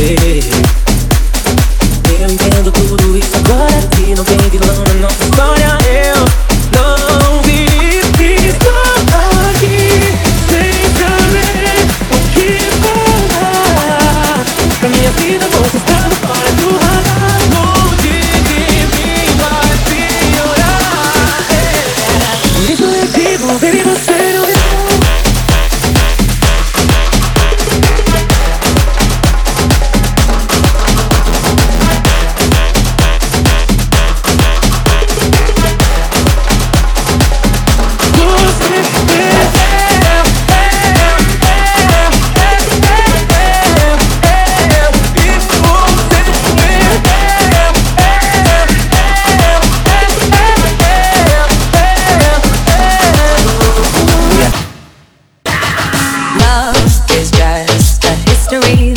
together, forgive